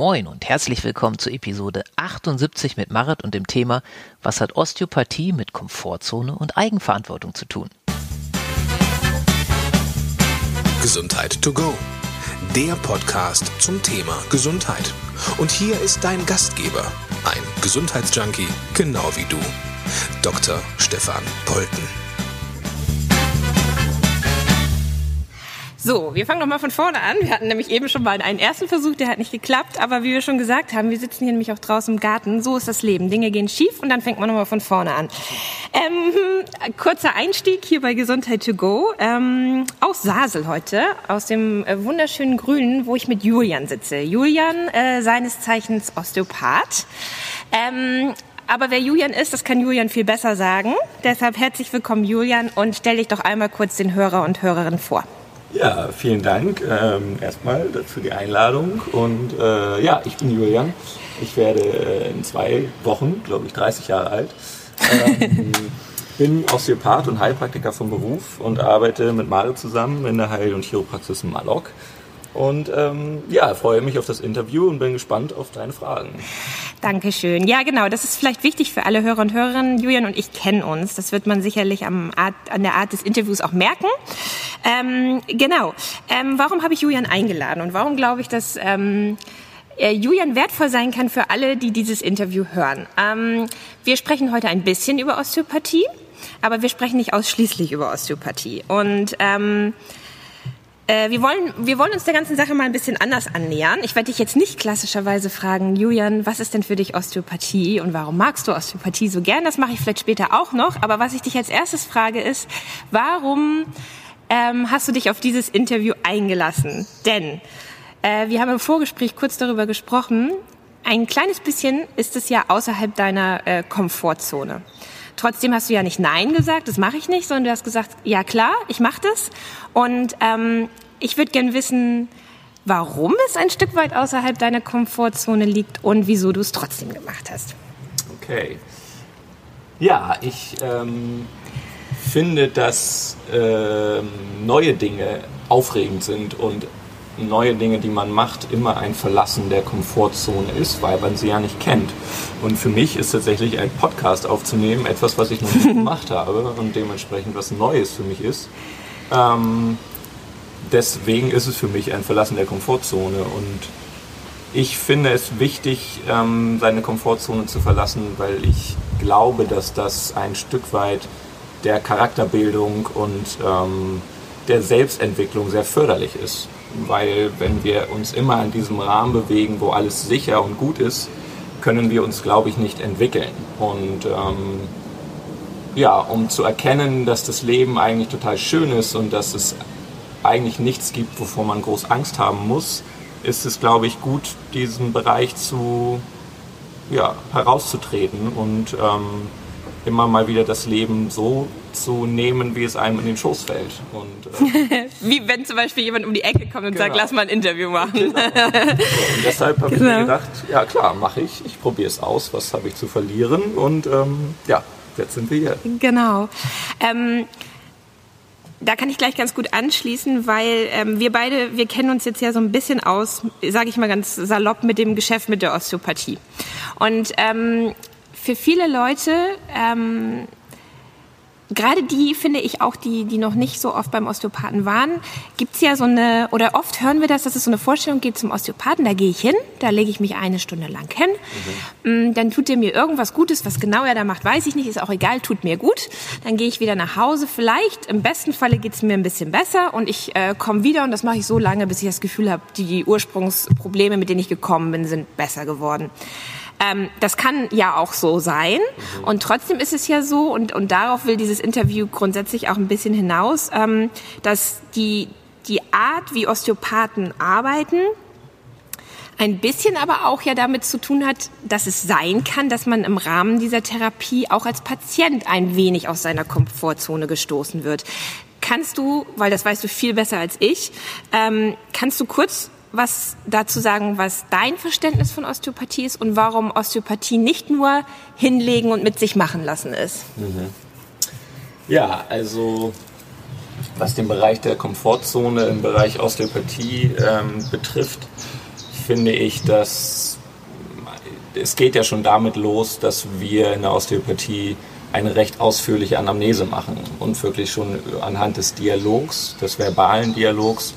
Moin und herzlich willkommen zur Episode 78 mit Marit und dem Thema Was hat Osteopathie mit Komfortzone und Eigenverantwortung zu tun? Gesundheit to go. Der Podcast zum Thema Gesundheit. Und hier ist dein Gastgeber, ein Gesundheitsjunkie, genau wie du, Dr. Stefan Polten. So, wir fangen nochmal von vorne an. Wir hatten nämlich eben schon mal einen ersten Versuch, der hat nicht geklappt. Aber wie wir schon gesagt haben, wir sitzen hier nämlich auch draußen im Garten. So ist das Leben. Dinge gehen schief und dann fängt man nochmal von vorne an. Ähm, kurzer Einstieg hier bei Gesundheit to go. Ähm, aus Sasel heute, aus dem äh, wunderschönen Grünen, wo ich mit Julian sitze. Julian, äh, seines Zeichens Osteopath. Ähm, aber wer Julian ist, das kann Julian viel besser sagen. Deshalb herzlich willkommen, Julian, und stell dich doch einmal kurz den Hörer und Hörerinnen vor. Ja, vielen Dank ähm, erstmal für die Einladung. Und äh, ja, ich bin Julian. Ich werde äh, in zwei Wochen, glaube ich, 30 Jahre alt. Ähm, bin Osteopath und Heilpraktiker vom Beruf und arbeite mit Mario zusammen in der Heil- und Chiropraxis Malok. Und ähm, ja, freue mich auf das Interview und bin gespannt auf deine Fragen. Dankeschön. Ja, genau. Das ist vielleicht wichtig für alle Hörer und Hörerinnen. Julian und ich kennen uns. Das wird man sicherlich am Art, an der Art des Interviews auch merken. Ähm, genau. Ähm, warum habe ich Julian eingeladen und warum glaube ich, dass ähm, äh, Julian wertvoll sein kann für alle, die dieses Interview hören? Ähm, wir sprechen heute ein bisschen über Osteopathie, aber wir sprechen nicht ausschließlich über Osteopathie. Und ähm, äh, wir, wollen, wir wollen uns der ganzen Sache mal ein bisschen anders annähern. Ich werde dich jetzt nicht klassischerweise fragen, Julian, was ist denn für dich Osteopathie und warum magst du Osteopathie so gern? Das mache ich vielleicht später auch noch. Aber was ich dich als erstes frage ist, warum ähm, hast du dich auf dieses Interview eingelassen? Denn äh, wir haben im Vorgespräch kurz darüber gesprochen. Ein kleines bisschen ist es ja außerhalb deiner äh, Komfortzone. Trotzdem hast du ja nicht Nein gesagt, das mache ich nicht, sondern du hast gesagt, ja klar, ich mache das. Und ähm, ich würde gern wissen, warum es ein Stück weit außerhalb deiner Komfortzone liegt und wieso du es trotzdem gemacht hast. Okay. Ja, ich ähm, finde, dass ähm, neue Dinge aufregend sind und neue Dinge, die man macht, immer ein Verlassen der Komfortzone ist, weil man sie ja nicht kennt. Und für mich ist tatsächlich ein Podcast aufzunehmen etwas, was ich noch nicht gemacht habe und dementsprechend was Neues für mich ist. Ähm, deswegen ist es für mich ein Verlassen der Komfortzone und ich finde es wichtig, ähm, seine Komfortzone zu verlassen, weil ich glaube, dass das ein Stück weit der Charakterbildung und ähm, der Selbstentwicklung sehr förderlich ist weil wenn wir uns immer in diesem Rahmen bewegen, wo alles sicher und gut ist, können wir uns, glaube ich, nicht entwickeln. Und ähm, ja, um zu erkennen, dass das Leben eigentlich total schön ist und dass es eigentlich nichts gibt, wovor man groß Angst haben muss, ist es, glaube ich, gut, diesen Bereich zu, ja, herauszutreten und ähm, immer mal wieder das Leben so zu nehmen, wie es einem in den Schoß fällt. Und, äh wie wenn zum Beispiel jemand um die Ecke kommt und genau. sagt, lass mal ein Interview machen. Genau. und deshalb habe genau. ich mir genau. gedacht, ja klar, mache ich. Ich probiere es aus, was habe ich zu verlieren und ähm, ja, jetzt sind wir hier. Genau. Ähm, da kann ich gleich ganz gut anschließen, weil ähm, wir beide, wir kennen uns jetzt ja so ein bisschen aus, sage ich mal ganz salopp, mit dem Geschäft mit der Osteopathie. Und ähm, für viele Leute, ähm, gerade die finde ich auch, die, die noch nicht so oft beim Osteopathen waren, gibt's ja so eine, oder oft hören wir das, dass es so eine Vorstellung gibt zum Osteopathen, da gehe ich hin, da lege ich mich eine Stunde lang hin, mhm. dann tut er mir irgendwas Gutes, was genau er da macht, weiß ich nicht, ist auch egal, tut mir gut, dann gehe ich wieder nach Hause, vielleicht, im besten Falle geht's mir ein bisschen besser und ich äh, komme wieder und das mache ich so lange, bis ich das Gefühl habe, die Ursprungsprobleme, mit denen ich gekommen bin, sind besser geworden. Ähm, das kann ja auch so sein. Mhm. Und trotzdem ist es ja so, und, und darauf will dieses Interview grundsätzlich auch ein bisschen hinaus, ähm, dass die, die Art, wie Osteopathen arbeiten, ein bisschen aber auch ja damit zu tun hat, dass es sein kann, dass man im Rahmen dieser Therapie auch als Patient ein wenig aus seiner Komfortzone gestoßen wird. Kannst du, weil das weißt du viel besser als ich, ähm, kannst du kurz was dazu sagen, was dein Verständnis von Osteopathie ist und warum Osteopathie nicht nur hinlegen und mit sich machen lassen ist. Mhm. Ja, also was den Bereich der Komfortzone im Bereich Osteopathie ähm, betrifft, finde ich, dass es geht ja schon damit los, dass wir in der Osteopathie eine recht ausführliche Anamnese machen und wirklich schon anhand des Dialogs, des verbalen Dialogs,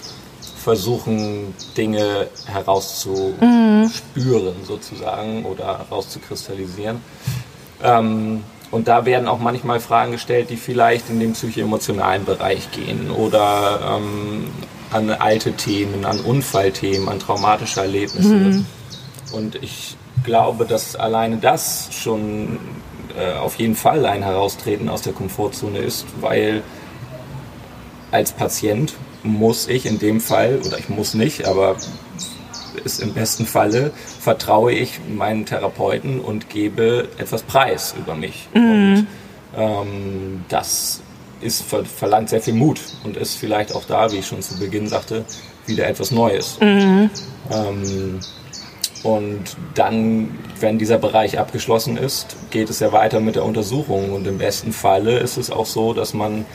versuchen, Dinge herauszuspüren mhm. sozusagen oder herauszukristallisieren. Ähm, und da werden auch manchmal Fragen gestellt, die vielleicht in den psychoemotionalen Bereich gehen oder ähm, an alte Themen, an Unfallthemen, an traumatische Erlebnisse. Mhm. Und ich glaube, dass alleine das schon äh, auf jeden Fall ein Heraustreten aus der Komfortzone ist, weil als Patient muss ich in dem Fall, oder ich muss nicht, aber ist im besten Falle, vertraue ich meinen Therapeuten und gebe etwas Preis über mich. Mhm. Und ähm, das ist, verlangt sehr viel Mut und ist vielleicht auch da, wie ich schon zu Beginn sagte, wieder etwas Neues. Mhm. Ähm, und dann, wenn dieser Bereich abgeschlossen ist, geht es ja weiter mit der Untersuchung. Und im besten Falle ist es auch so, dass man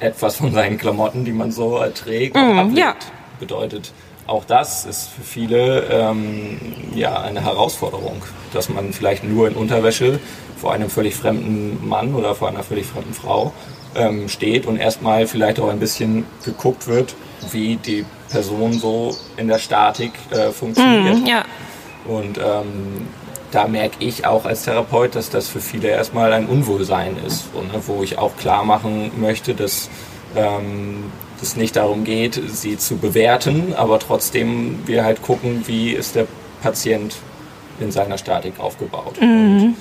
etwas von seinen Klamotten, die man so trägt, mm, ablegt. Ja. Bedeutet, auch das ist für viele ähm, ja, eine Herausforderung, dass man vielleicht nur in Unterwäsche vor einem völlig fremden Mann oder vor einer völlig fremden Frau ähm, steht und erstmal vielleicht auch ein bisschen geguckt wird, wie die Person so in der Statik äh, funktioniert. Mm, ja. Und ähm, da merke ich auch als Therapeut, dass das für viele erstmal ein Unwohlsein ist, und, ne, wo ich auch klar machen möchte, dass ähm, es nicht darum geht, sie zu bewerten, aber trotzdem wir halt gucken, wie ist der Patient in seiner Statik aufgebaut. Mhm.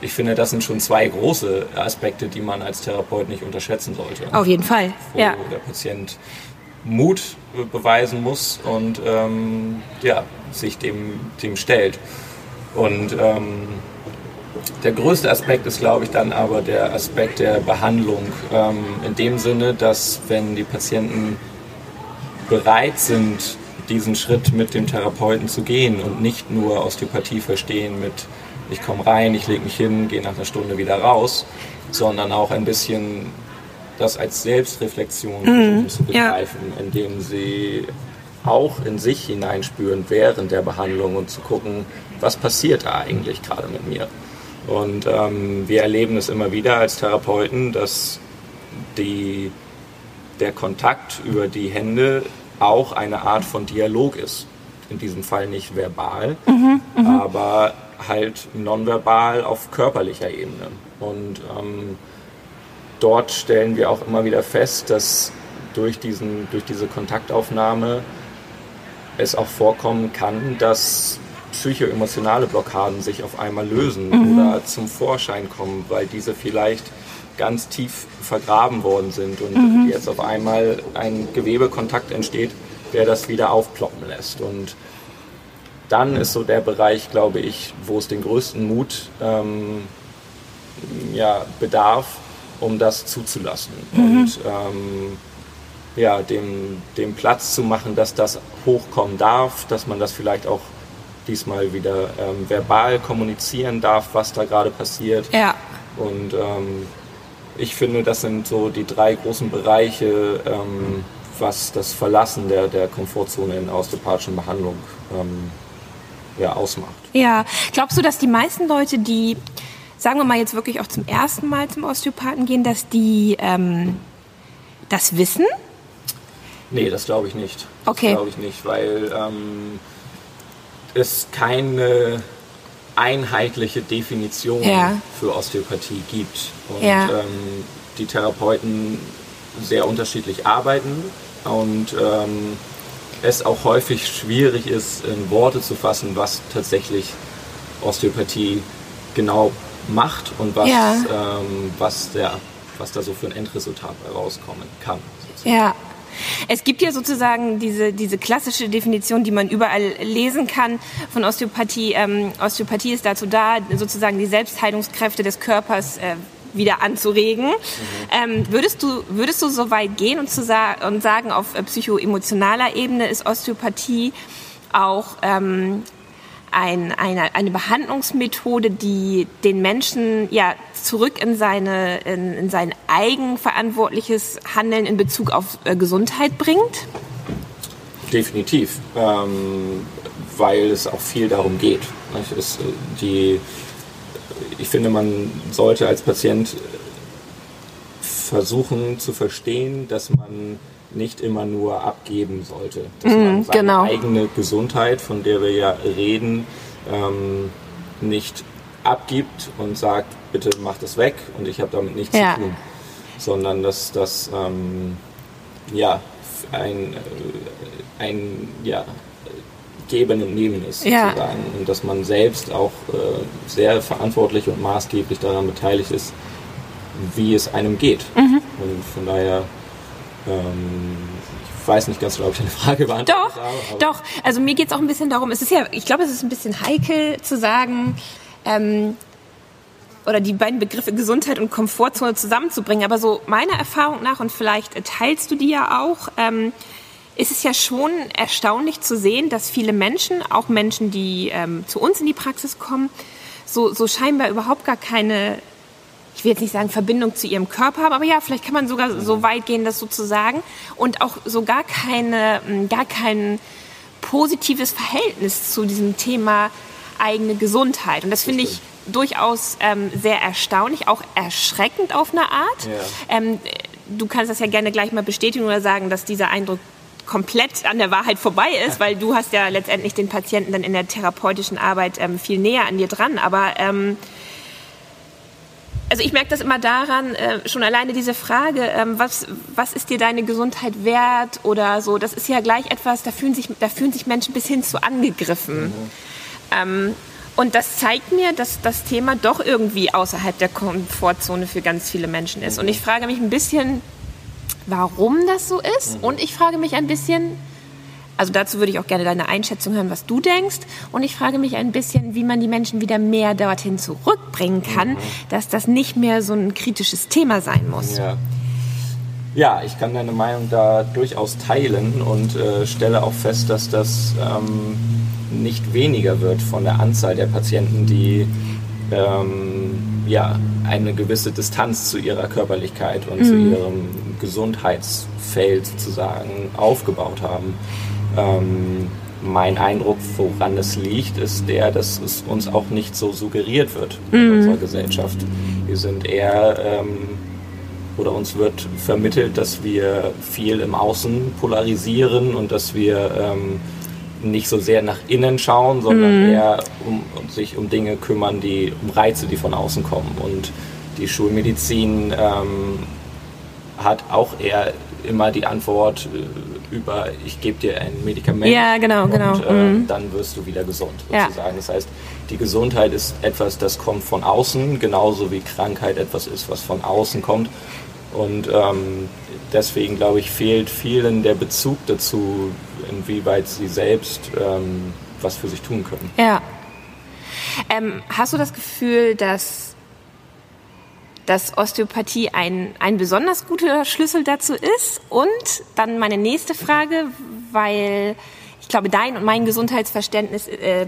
ich finde, das sind schon zwei große Aspekte, die man als Therapeut nicht unterschätzen sollte. Auf jeden Fall, wo ja. der Patient Mut beweisen muss und ähm, ja, sich dem, dem stellt. Und ähm, der größte Aspekt ist, glaube ich, dann aber der Aspekt der Behandlung. Ähm, in dem Sinne, dass wenn die Patienten bereit sind, diesen Schritt mit dem Therapeuten zu gehen und nicht nur Osteopathie verstehen mit ich komme rein, ich lege mich hin, gehe nach einer Stunde wieder raus, sondern auch ein bisschen das als Selbstreflexion mhm, zu begreifen, ja. indem sie auch in sich hineinspüren während der Behandlung und zu gucken, was passiert da eigentlich gerade mit mir. Und ähm, wir erleben es immer wieder als Therapeuten, dass die, der Kontakt über die Hände auch eine Art von Dialog ist. In diesem Fall nicht verbal, mhm, mhm. aber halt nonverbal auf körperlicher Ebene. Und ähm, dort stellen wir auch immer wieder fest, dass durch, diesen, durch diese Kontaktaufnahme es auch vorkommen kann, dass psychoemotionale Blockaden sich auf einmal lösen mhm. oder zum Vorschein kommen, weil diese vielleicht ganz tief vergraben worden sind und mhm. jetzt auf einmal ein Gewebekontakt entsteht, der das wieder aufploppen lässt. Und dann ist so der Bereich, glaube ich, wo es den größten Mut ähm, ja, bedarf, um das zuzulassen. Mhm. Und ähm, ja, dem, dem Platz zu machen, dass das hochkommen darf, dass man das vielleicht auch diesmal wieder ähm, verbal kommunizieren darf, was da gerade passiert. Ja. Und ähm, ich finde, das sind so die drei großen Bereiche, ähm, was das Verlassen der, der Komfortzone in osteopathischen Behandlung ähm, ja, ausmacht. Ja, glaubst du, dass die meisten Leute, die, sagen wir mal jetzt wirklich auch zum ersten Mal zum Osteopathen gehen, dass die ähm, das wissen? Nee, das glaube ich nicht. Das okay. glaube ich nicht, weil ähm, es keine einheitliche Definition ja. für Osteopathie gibt. Und ja. ähm, die Therapeuten sehr unterschiedlich arbeiten und ähm, es auch häufig schwierig ist, in Worte zu fassen, was tatsächlich Osteopathie genau macht und was, ja. ähm, was, der, was da so für ein Endresultat herauskommen kann. Sozusagen. Ja, es gibt ja sozusagen diese, diese klassische Definition, die man überall lesen kann von Osteopathie. Ähm, Osteopathie ist dazu da, sozusagen die Selbstheilungskräfte des Körpers äh, wieder anzuregen. Ähm, würdest, du, würdest du so weit gehen und, zu sa und sagen, auf äh, psychoemotionaler Ebene ist Osteopathie auch ähm, ein, eine, eine Behandlungsmethode, die den Menschen ja zurück in, seine, in, in sein eigenverantwortliches Handeln in Bezug auf äh, Gesundheit bringt? definitiv, ähm, weil es auch viel darum geht. Es, die, ich finde, man sollte als Patient versuchen zu verstehen, dass man nicht immer nur abgeben sollte. Dass mm, man seine genau. eigene Gesundheit, von der wir ja reden, ähm, nicht abgibt und sagt, bitte mach das weg und ich habe damit nichts ja. zu tun. Sondern dass das ähm, ja, ein, äh, ein ja, Geben und Nehmen ist, ja. sozusagen. Und dass man selbst auch äh, sehr verantwortlich und maßgeblich daran beteiligt ist, wie es einem geht. Mhm. Und von daher, ähm, ich weiß nicht ganz genau, ob ich eine Frage beantwortet doch, habe. Doch, also mir geht es auch ein bisschen darum, es ist ja, ich glaube, es ist ein bisschen heikel zu sagen, ähm, oder die beiden Begriffe Gesundheit und Komfortzone zusammenzubringen. Aber so meiner Erfahrung nach, und vielleicht teilst du die ja auch, ähm, ist es ja schon erstaunlich zu sehen, dass viele Menschen, auch Menschen, die ähm, zu uns in die Praxis kommen, so, so scheinbar überhaupt gar keine ich will jetzt nicht sagen Verbindung zu ihrem Körper haben, aber ja, vielleicht kann man sogar so weit gehen, das sozusagen und auch so gar keine, hm, gar kein positives Verhältnis zu diesem Thema eigene Gesundheit. Und das finde ich durchaus ähm, sehr erstaunlich, auch erschreckend auf eine Art. Ja. Ähm, du kannst das ja gerne gleich mal bestätigen oder sagen, dass dieser Eindruck komplett an der Wahrheit vorbei ist, weil du hast ja letztendlich den Patienten dann in der therapeutischen Arbeit ähm, viel näher an dir dran. Aber ähm, also ich merke das immer daran, äh, schon alleine diese Frage, ähm, was, was ist dir deine Gesundheit wert oder so, das ist ja gleich etwas, da fühlen sich, da fühlen sich Menschen bis hin zu angegriffen. Mhm. Ähm, und das zeigt mir, dass das Thema doch irgendwie außerhalb der Komfortzone für ganz viele Menschen ist. Und ich frage mich ein bisschen, warum das so ist. Mhm. Und ich frage mich ein bisschen, also dazu würde ich auch gerne deine Einschätzung hören, was du denkst. Und ich frage mich ein bisschen, wie man die Menschen wieder mehr dorthin zurückbringen kann, mhm. dass das nicht mehr so ein kritisches Thema sein muss. Ja. Ja, ich kann deine Meinung da durchaus teilen und äh, stelle auch fest, dass das ähm, nicht weniger wird von der Anzahl der Patienten, die ähm, ja, eine gewisse Distanz zu ihrer Körperlichkeit und mhm. zu ihrem Gesundheitsfeld sozusagen aufgebaut haben. Ähm, mein Eindruck, woran es liegt, ist der, dass es uns auch nicht so suggeriert wird in mhm. unserer Gesellschaft. Wir sind eher, ähm, oder uns wird vermittelt, dass wir viel im Außen polarisieren und dass wir ähm, nicht so sehr nach innen schauen, sondern mhm. eher um, um, sich um Dinge kümmern, die um Reize, die von außen kommen. Und die Schulmedizin ähm, hat auch eher immer die Antwort äh, über, ich gebe dir ein Medikament ja, genau, und genau. Äh, mhm. dann wirst du wieder gesund, sozusagen. Ja. Das heißt, die Gesundheit ist etwas, das kommt von außen, genauso wie Krankheit etwas ist, was von außen kommt. Und ähm, deswegen, glaube ich, fehlt vielen der Bezug dazu, inwieweit sie selbst ähm, was für sich tun können. Ja. Ähm, hast du das Gefühl, dass dass Osteopathie ein, ein besonders guter Schlüssel dazu ist. Und dann meine nächste Frage, weil ich glaube, dein und mein Gesundheitsverständnis äh,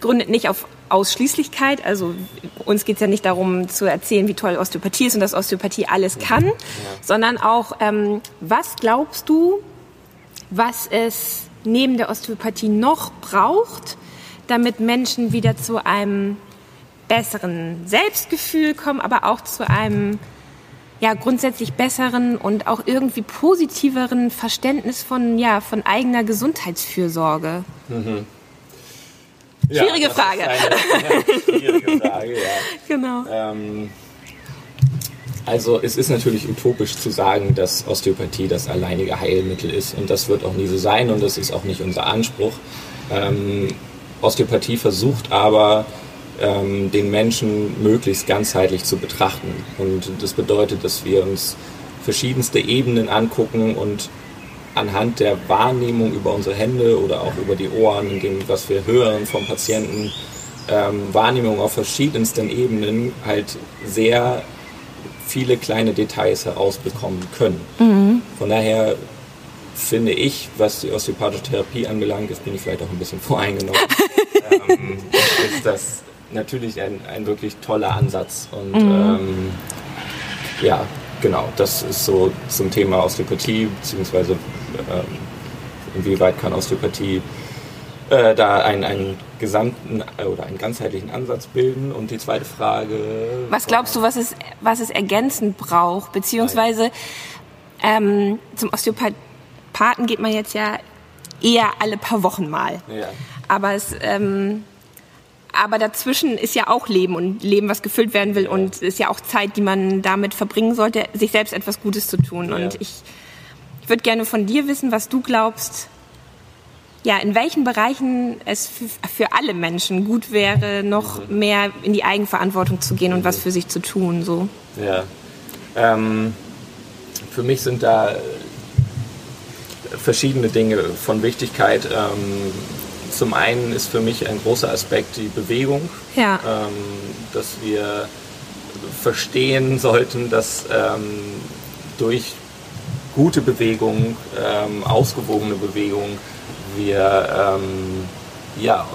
gründet nicht auf Ausschließlichkeit. Also uns geht es ja nicht darum zu erzählen, wie toll Osteopathie ist und dass Osteopathie alles kann, ja. sondern auch, ähm, was glaubst du, was es neben der Osteopathie noch braucht, damit Menschen wieder zu einem besseren Selbstgefühl kommen, aber auch zu einem ja grundsätzlich besseren und auch irgendwie positiveren Verständnis von ja von eigener Gesundheitsfürsorge. Mhm. Ja, schwierige Frage. Eine, schwierige Frage, ja. Genau. Ähm, also es ist natürlich utopisch zu sagen, dass Osteopathie das alleinige Heilmittel ist und das wird auch nie so sein und das ist auch nicht unser Anspruch. Ähm, Osteopathie versucht aber ähm, den Menschen möglichst ganzheitlich zu betrachten. Und das bedeutet, dass wir uns verschiedenste Ebenen angucken und anhand der Wahrnehmung über unsere Hände oder auch über die Ohren, in dem, was wir hören vom Patienten, ähm, Wahrnehmung auf verschiedensten Ebenen halt sehr viele kleine Details herausbekommen können. Mhm. Von daher finde ich, was die osteopathische Therapie anbelangt, jetzt bin ich vielleicht auch ein bisschen voreingenommen, ähm, ist das natürlich ein, ein wirklich toller Ansatz. Und mhm. ähm, ja, genau, das ist so zum Thema Osteopathie, beziehungsweise ähm, inwieweit kann Osteopathie äh, da einen, einen gesamten äh, oder einen ganzheitlichen Ansatz bilden. Und die zweite Frage. Was glaubst du, was es, was es ergänzend braucht? Beziehungsweise ähm, zum Osteopathen geht man jetzt ja eher alle paar Wochen mal. Ja. Aber es ähm, aber dazwischen ist ja auch Leben und Leben, was gefüllt werden will. Und es ist ja auch Zeit, die man damit verbringen sollte, sich selbst etwas Gutes zu tun. Und ich, ich würde gerne von dir wissen, was du glaubst, ja, in welchen Bereichen es für, für alle Menschen gut wäre, noch mhm. mehr in die Eigenverantwortung zu gehen und mhm. was für sich zu tun. So. Ja. Ähm, für mich sind da verschiedene Dinge von Wichtigkeit. Ähm, zum einen ist für mich ein großer Aspekt die Bewegung, ja. ähm, dass wir verstehen sollten, dass ähm, durch gute Bewegung, ähm, ausgewogene Bewegung, wir ähm, ja,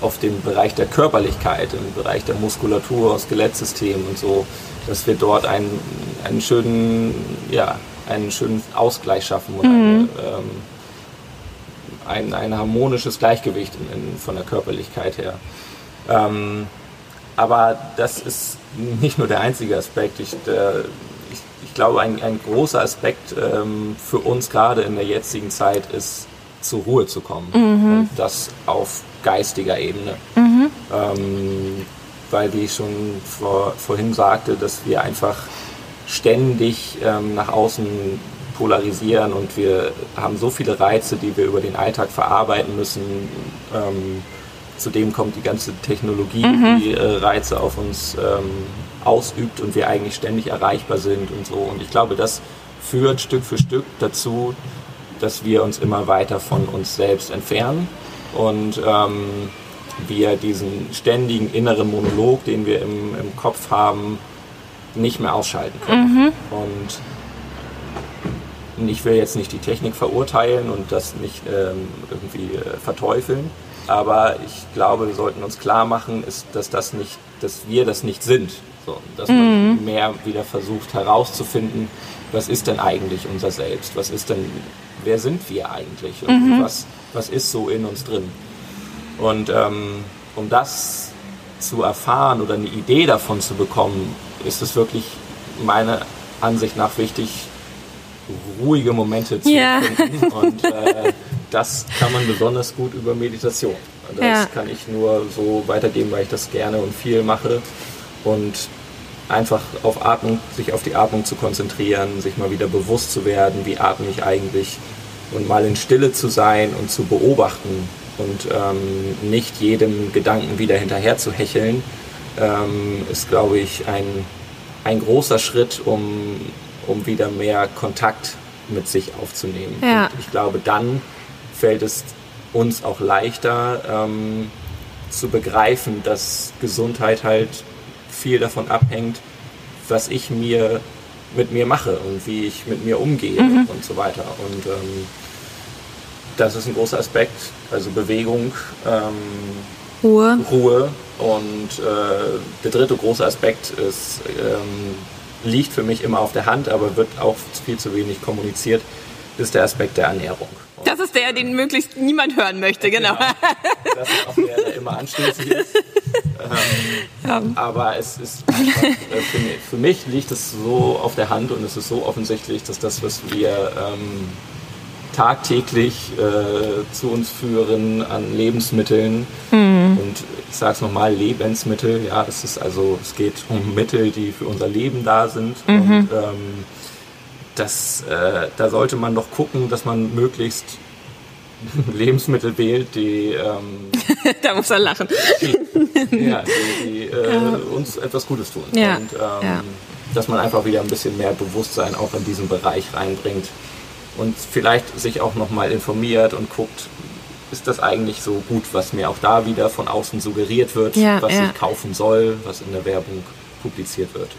auf dem Bereich der Körperlichkeit, im Bereich der Muskulatur, Skelettsystem und so, dass wir dort einen, einen schönen, ja, einen schönen Ausgleich schaffen und mhm. eine, ähm, ein, ein harmonisches Gleichgewicht in, in, von der Körperlichkeit her. Ähm, aber das ist nicht nur der einzige Aspekt. Ich, der, ich, ich glaube, ein, ein großer Aspekt ähm, für uns gerade in der jetzigen Zeit ist, zur Ruhe zu kommen. Mhm. Und das auf geistiger Ebene. Mhm. Ähm, weil, wie ich schon vor, vorhin sagte, dass wir einfach ständig ähm, nach außen polarisieren und wir haben so viele Reize, die wir über den Alltag verarbeiten müssen. Ähm, zudem kommt die ganze Technologie, mhm. die äh, Reize auf uns ähm, ausübt und wir eigentlich ständig erreichbar sind und so. Und ich glaube, das führt Stück für Stück dazu, dass wir uns immer weiter von uns selbst entfernen und ähm, wir diesen ständigen inneren Monolog, den wir im, im Kopf haben, nicht mehr ausschalten können. Mhm. Und ich will jetzt nicht die Technik verurteilen und das nicht ähm, irgendwie äh, verteufeln, aber ich glaube, wir sollten uns klar machen, ist, dass, das nicht, dass wir das nicht sind. So, dass mhm. man mehr wieder versucht herauszufinden, was ist denn eigentlich unser Selbst? Was ist denn, wer sind wir eigentlich? Und mhm. was, was ist so in uns drin? Und ähm, um das zu erfahren oder eine Idee davon zu bekommen, ist es wirklich meiner Ansicht nach wichtig, ruhige Momente zu ja. finden. Und äh, das kann man besonders gut über Meditation. Das ja. kann ich nur so weitergeben, weil ich das gerne und viel mache. Und einfach auf Atmung, sich auf die Atmung zu konzentrieren, sich mal wieder bewusst zu werden, wie atme ich eigentlich und mal in Stille zu sein und zu beobachten und ähm, nicht jedem Gedanken wieder hinterher zu hecheln, ähm, ist, glaube ich, ein, ein großer Schritt, um um wieder mehr Kontakt mit sich aufzunehmen. Ja. Und ich glaube, dann fällt es uns auch leichter ähm, zu begreifen, dass Gesundheit halt viel davon abhängt, was ich mir mit mir mache und wie ich mit mir umgehe mhm. und so weiter. Und ähm, das ist ein großer Aspekt, also Bewegung, ähm, Ruhe. Ruhe. Und äh, der dritte große Aspekt ist ähm, liegt für mich immer auf der Hand, aber wird auch viel zu wenig kommuniziert, ist der Aspekt der Ernährung. Das ist der, den möglichst niemand hören möchte, genau. genau. Das ist auch der, der immer anschließend ist. Ähm, ja. Aber es ist äh, für, mich, für, mich, liegt es so auf der Hand und es ist so offensichtlich, dass das, was wir ähm, tagtäglich äh, zu uns führen an Lebensmitteln. Mhm. Und ich sage es nochmal, Lebensmittel, ja, es ist also, es geht um Mittel, die für unser Leben da sind. Mhm. Und ähm, das, äh, da sollte man doch gucken, dass man möglichst Lebensmittel wählt, die. Ähm, da muss er lachen. Die, ja, die, die äh, ja. uns etwas Gutes tun. Ja. Und ähm, ja. dass man einfach wieder ein bisschen mehr Bewusstsein auch in diesen Bereich reinbringt und vielleicht sich auch nochmal informiert und guckt, ist das eigentlich so gut, was mir auch da wieder von außen suggeriert wird, ja, was ja. ich kaufen soll, was in der Werbung publiziert wird.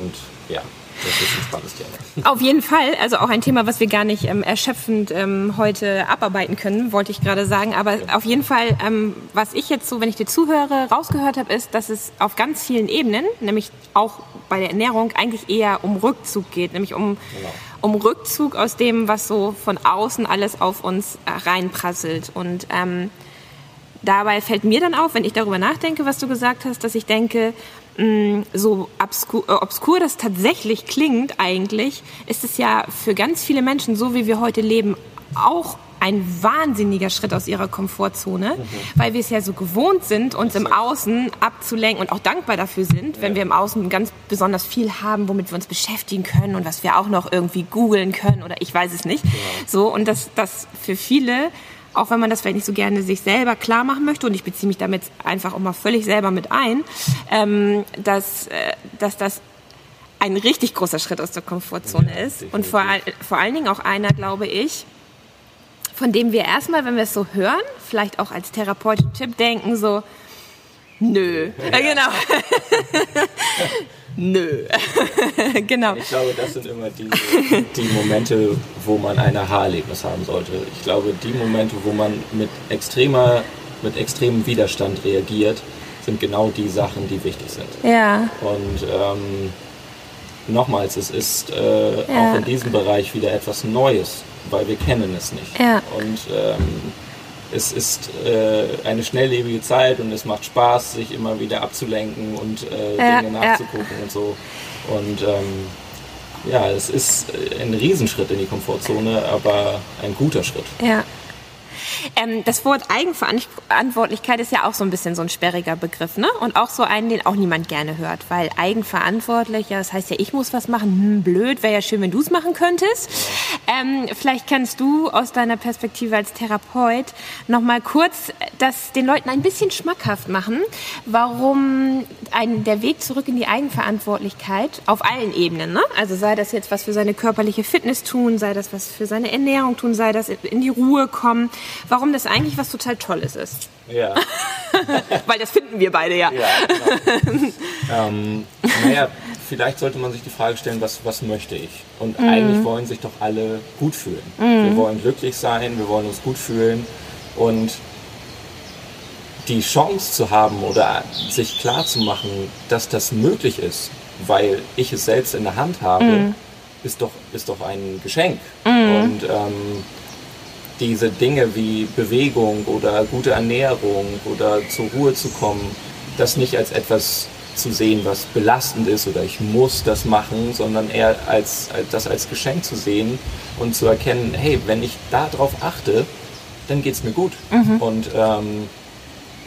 Und ja, das ist ein spannendes Thema. Auf jeden Fall, also auch ein Thema, was wir gar nicht ähm, erschöpfend ähm, heute abarbeiten können, wollte ich gerade sagen. Aber ja. auf jeden Fall, ähm, was ich jetzt so, wenn ich dir zuhöre, rausgehört habe, ist, dass es auf ganz vielen Ebenen, nämlich auch bei der Ernährung, eigentlich eher um Rückzug geht, nämlich um, genau. Um Rückzug aus dem, was so von außen alles auf uns äh, reinprasselt. Und ähm, dabei fällt mir dann auf, wenn ich darüber nachdenke, was du gesagt hast, dass ich denke, mh, so obskur, äh, obskur das tatsächlich klingt eigentlich, ist es ja für ganz viele Menschen, so wie wir heute leben, auch ein wahnsinniger Schritt aus ihrer Komfortzone, mhm. weil wir es ja so gewohnt sind, uns im Außen abzulenken und auch dankbar dafür sind, wenn wir im Außen ganz besonders viel haben, womit wir uns beschäftigen können und was wir auch noch irgendwie googeln können oder ich weiß es nicht. Ja. So und dass das für viele auch wenn man das vielleicht nicht so gerne sich selber klar machen möchte, und ich beziehe mich damit einfach auch mal völlig selber mit ein, ähm, dass, äh, dass das ein richtig großer Schritt aus der Komfortzone ja, ist. Und vor, vor allen Dingen auch einer, glaube ich, von dem wir erstmal, wenn wir es so hören, vielleicht auch als therapeutischen Tipp denken, so, nö. Ja. genau. nö. genau. Ich glaube, das sind immer die, die Momente, wo man ein Aha-Erlebnis haben sollte. Ich glaube, die Momente, wo man mit extremer, mit extremem Widerstand reagiert, sind genau die Sachen, die wichtig sind. Ja. Und ähm, nochmals, es ist äh, ja. auch in diesem Bereich wieder etwas Neues weil wir kennen es nicht. Ja. Und ähm, es ist äh, eine schnelllebige Zeit und es macht Spaß, sich immer wieder abzulenken und äh, ja, Dinge nachzugucken ja. und so. Und ähm, ja, es ist ein Riesenschritt in die Komfortzone, aber ein guter Schritt. Ja. Ähm, das Wort Eigenverantwortlichkeit ist ja auch so ein bisschen so ein sperriger Begriff, ne? Und auch so einen, den auch niemand gerne hört, weil eigenverantwortlich, ja, das heißt ja, ich muss was machen, hm, blöd, wäre ja schön, wenn du es machen könntest. Ähm, vielleicht kannst du aus deiner Perspektive als Therapeut noch mal kurz das den Leuten ein bisschen schmackhaft machen, warum ein, der Weg zurück in die Eigenverantwortlichkeit auf allen Ebenen, ne? Also sei das jetzt was für seine körperliche Fitness tun, sei das was für seine Ernährung tun, sei das in die Ruhe kommen, warum das eigentlich was total Tolles ist. Ja. Weil das finden wir beide ja. Ja, genau. ähm, naja, vielleicht sollte man sich die Frage stellen, was, was möchte ich? Und mhm. eigentlich wollen sich doch alle gut fühlen. Mhm. Wir wollen glücklich sein, wir wollen uns gut fühlen und die Chance zu haben oder sich klar zu machen, dass das möglich ist, weil ich es selbst in der Hand habe, mhm. ist, doch, ist doch ein Geschenk. Mhm. Und ähm, diese Dinge wie Bewegung oder gute Ernährung oder zur Ruhe zu kommen, das nicht als etwas zu sehen, was belastend ist oder ich muss das machen, sondern eher als, als das als Geschenk zu sehen und zu erkennen, hey, wenn ich darauf achte, dann geht es mir gut. Mhm. Und ähm,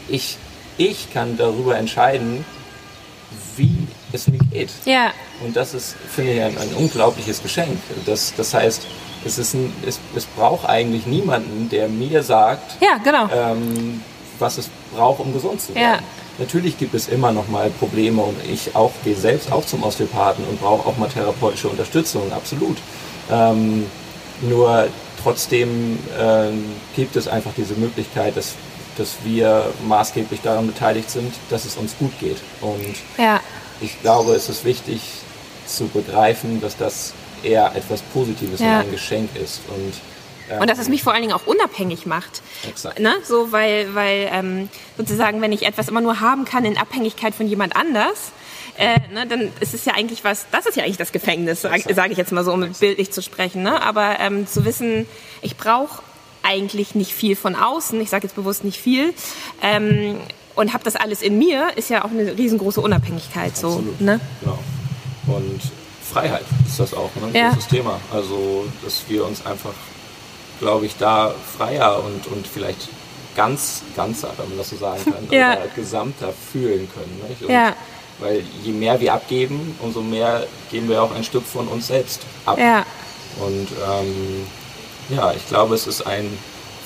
ich, ich kann darüber entscheiden, wie es mir geht. Ja. Und das ist, finde ich, ein, ein unglaubliches Geschenk. Das, das heißt, es, ist ein, es, es braucht eigentlich niemanden, der mir sagt, ja, genau. ähm, was es braucht, um gesund zu werden. Ja. Natürlich gibt es immer noch mal Probleme und ich auch gehe selbst auch zum Osteopathen und brauche auch mal therapeutische Unterstützung, absolut. Ähm, nur trotzdem ähm, gibt es einfach diese Möglichkeit, dass, dass wir maßgeblich daran beteiligt sind, dass es uns gut geht. Und ja. ich glaube, es ist wichtig zu begreifen, dass das eher etwas Positives ja. und ein Geschenk ist. Und, ähm, und dass es mich vor allen Dingen auch unabhängig macht. Exakt. Ne? So, weil, weil ähm, sozusagen, wenn ich etwas immer nur haben kann in Abhängigkeit von jemand anders, äh, ne, dann ist es ja eigentlich was, das ist ja eigentlich das Gefängnis, sage sag ich jetzt mal so, um Exakt. bildlich zu sprechen. Ne? Aber ähm, zu wissen, ich brauche eigentlich nicht viel von außen, ich sage jetzt bewusst nicht viel, ähm, und habe das alles in mir, ist ja auch eine riesengroße Unabhängigkeit. Absolut. So, ne? Genau. Und Freiheit ist das auch, ne? ein ja. großes Thema. Also, dass wir uns einfach, glaube ich, da freier und, und vielleicht ganz, ganzer, wenn man das so sagen kann, ja. oder gesamter fühlen können. Nicht? Und ja. Weil je mehr wir abgeben, umso mehr geben wir auch ein Stück von uns selbst ab. Ja. Und ähm, ja, ich glaube, es ist ein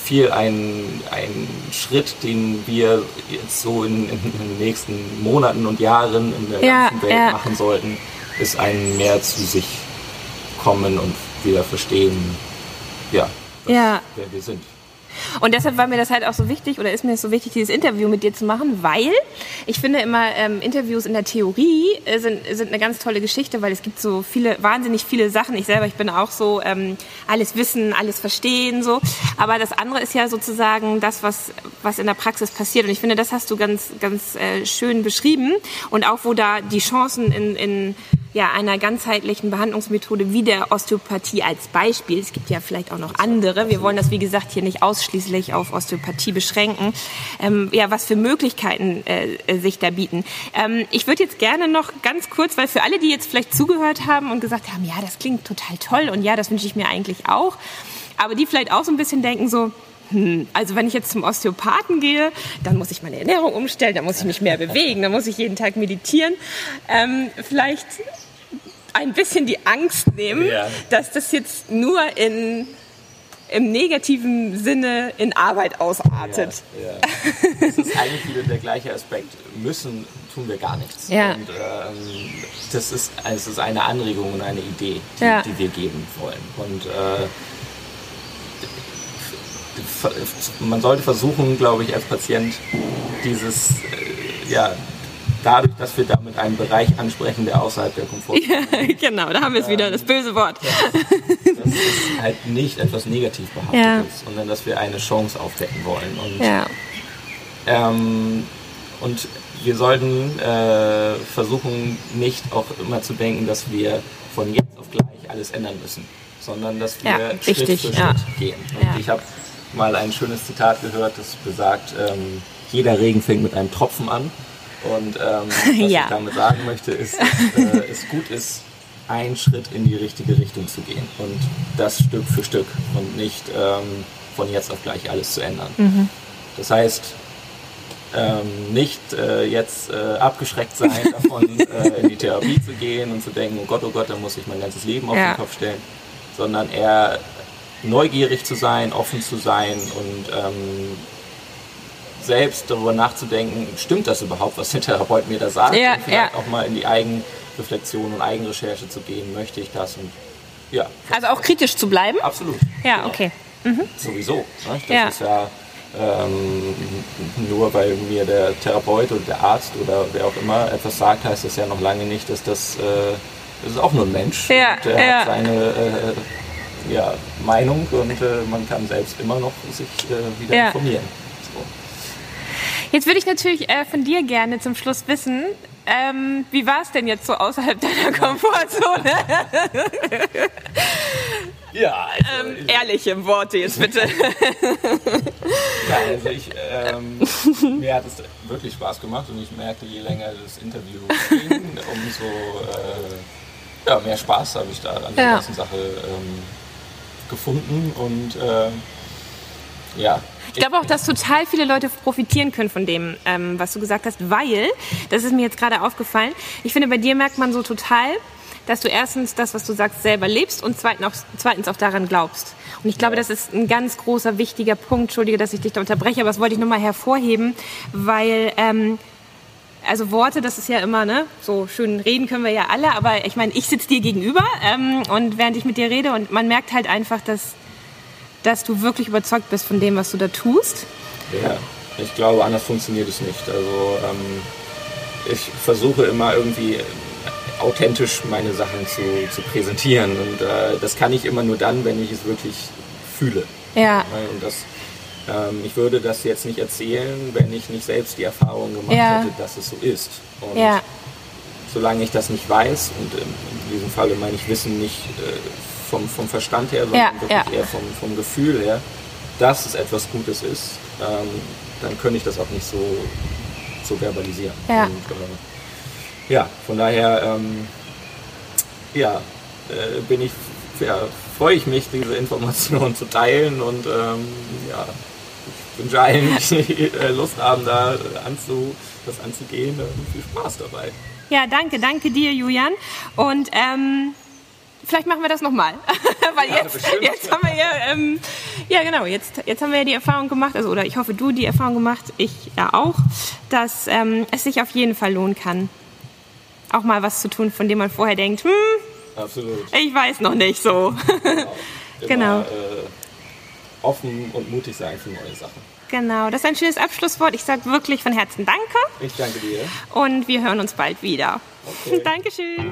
viel ein, ein Schritt, den wir jetzt so in, in den nächsten Monaten und Jahren in der ja, ganzen Welt machen sollten, ist ein mehr zu sich kommen und wieder verstehen, ja, ja. wer wir sind. Und deshalb war mir das halt auch so wichtig oder ist mir so wichtig, dieses Interview mit dir zu machen, weil ich finde immer ähm, Interviews in der Theorie äh, sind, sind eine ganz tolle Geschichte, weil es gibt so viele, wahnsinnig viele Sachen. Ich selber, ich bin auch so ähm, alles wissen, alles verstehen, so. Aber das andere ist ja sozusagen das, was, was in der Praxis passiert. Und ich finde, das hast du ganz, ganz äh, schön beschrieben. Und auch, wo da die Chancen in, in ja, einer ganzheitlichen Behandlungsmethode wie der Osteopathie als Beispiel. Es gibt ja vielleicht auch noch andere. Wir wollen das, wie gesagt, hier nicht ausschließlich auf Osteopathie beschränken. Ähm, ja, was für Möglichkeiten äh, sich da bieten. Ähm, ich würde jetzt gerne noch ganz kurz, weil für alle, die jetzt vielleicht zugehört haben und gesagt haben, ja, das klingt total toll und ja, das wünsche ich mir eigentlich auch, aber die vielleicht auch so ein bisschen denken so, hm, also wenn ich jetzt zum Osteopathen gehe, dann muss ich meine Ernährung umstellen, dann muss ich mich mehr bewegen, dann muss ich jeden Tag meditieren. Ähm, vielleicht ein bisschen die Angst nehmen, ja. dass das jetzt nur in im negativen Sinne in Arbeit ausartet. Ja, ja. Das ist eigentlich wieder der gleiche Aspekt. Müssen tun wir gar nichts. Ja. Und ähm, das, ist, es ist eine Anregung und eine Idee, die, ja. die wir geben wollen. Und äh, man sollte versuchen, glaube ich, als Patient dieses, äh, ja, dadurch, dass wir damit einen Bereich ansprechen, der außerhalb der Komfortzone ja, genau, da haben wir es wieder, das böse Wort. Ja, dass es halt nicht etwas negativ behaftet ja. ist, sondern dass wir eine Chance aufdecken wollen. Und, ja. ähm, und wir sollten äh, versuchen, nicht auch immer zu denken, dass wir von jetzt auf gleich alles ändern müssen, sondern dass wir ja, Schritt richtig, für Schritt gehen. Und ich habe mal ein schönes Zitat gehört, das besagt, ähm, jeder Regen fängt mit einem Tropfen an. Und ähm, was ja. ich damit sagen möchte, ist, dass äh, es gut ist, einen Schritt in die richtige Richtung zu gehen und das Stück für Stück und nicht ähm, von jetzt auf gleich alles zu ändern. Mhm. Das heißt, ähm, nicht äh, jetzt äh, abgeschreckt sein davon, äh, in die Therapie zu gehen und zu denken, oh Gott, oh Gott, da muss ich mein ganzes Leben auf ja. den Kopf stellen, sondern eher neugierig zu sein, offen zu sein und ähm, selbst darüber nachzudenken, stimmt das überhaupt, was der Therapeut mir da sagt? Ja, und vielleicht ja. auch mal in die Eigenreflexion und Eigenrecherche zu gehen, möchte ich das und ja. Also auch kritisch zu bleiben? Absolut. Ja, genau. okay. Mhm. Sowieso. Ne? Das ja. ist ja ähm, nur weil mir der Therapeut oder der Arzt oder wer auch immer etwas sagt, heißt das ja noch lange nicht, dass das, äh, das ist auch nur ein Mensch. Ja, der ja. hat seine äh, ja, Meinung und äh, man kann selbst immer noch sich äh, wieder ja. informieren. Jetzt würde ich natürlich äh, von dir gerne zum Schluss wissen, ähm, wie war es denn jetzt so außerhalb deiner Komfortzone? ja, also, ähm, ehrliche Worte jetzt bitte. ja, also ich, ähm, mir hat es wirklich Spaß gemacht und ich merkte, je länger das Interview ging, umso äh, ja, mehr Spaß habe ich da an der ja. ganzen Sache ähm, gefunden und äh, ja, ich glaube auch, dass total viele Leute profitieren können von dem, ähm, was du gesagt hast, weil, das ist mir jetzt gerade aufgefallen, ich finde, bei dir merkt man so total, dass du erstens das, was du sagst, selber lebst und zweitens auch, zweitens auch daran glaubst. Und ich glaube, das ist ein ganz großer, wichtiger Punkt. Entschuldige, dass ich dich da unterbreche, aber das wollte ich nochmal hervorheben, weil... Ähm, also Worte, das ist ja immer, ne, so schön reden können wir ja alle, aber ich meine, ich sitze dir gegenüber ähm, und während ich mit dir rede und man merkt halt einfach, dass dass du wirklich überzeugt bist von dem, was du da tust? Ja, ich glaube, anders funktioniert es nicht. Also ähm, ich versuche immer irgendwie authentisch meine Sachen zu, zu präsentieren und äh, das kann ich immer nur dann, wenn ich es wirklich fühle. Ja. Und das, ähm, ich würde das jetzt nicht erzählen, wenn ich nicht selbst die Erfahrung gemacht ja. hätte, dass es so ist. Und ja. solange ich das nicht weiß, und in, diesem Falle meine ich Wissen nicht äh, vom, vom Verstand her, sondern ja, wirklich ja. eher vom, vom Gefühl her, dass es etwas Gutes ist, ähm, dann könnte ich das auch nicht so, so verbalisieren. Ja, Und, äh, ja von daher ähm, ja, äh, bin ich, ja, freue ich mich, diese Informationen zu teilen und ähm, ja, ich wünsche allen, die äh, Lust haben, da anzu, das anzugehen, viel Spaß dabei. Ja, danke, danke dir, Julian. Und ähm, vielleicht machen wir das nochmal. Weil ja, jetzt, jetzt haben wir ja, ähm, ja genau, jetzt, jetzt haben wir ja die Erfahrung gemacht, also oder ich hoffe, du die Erfahrung gemacht, ich ja auch, dass ähm, es sich auf jeden Fall lohnen kann, auch mal was zu tun, von dem man vorher denkt, hm, Absolut. ich weiß noch nicht so. Genau. Immer, genau. Äh, offen und mutig sein für neue Sachen. Genau, das ist ein schönes Abschlusswort. Ich sage wirklich von Herzen Danke. Ich danke dir. Und wir hören uns bald wieder. Okay. Dankeschön.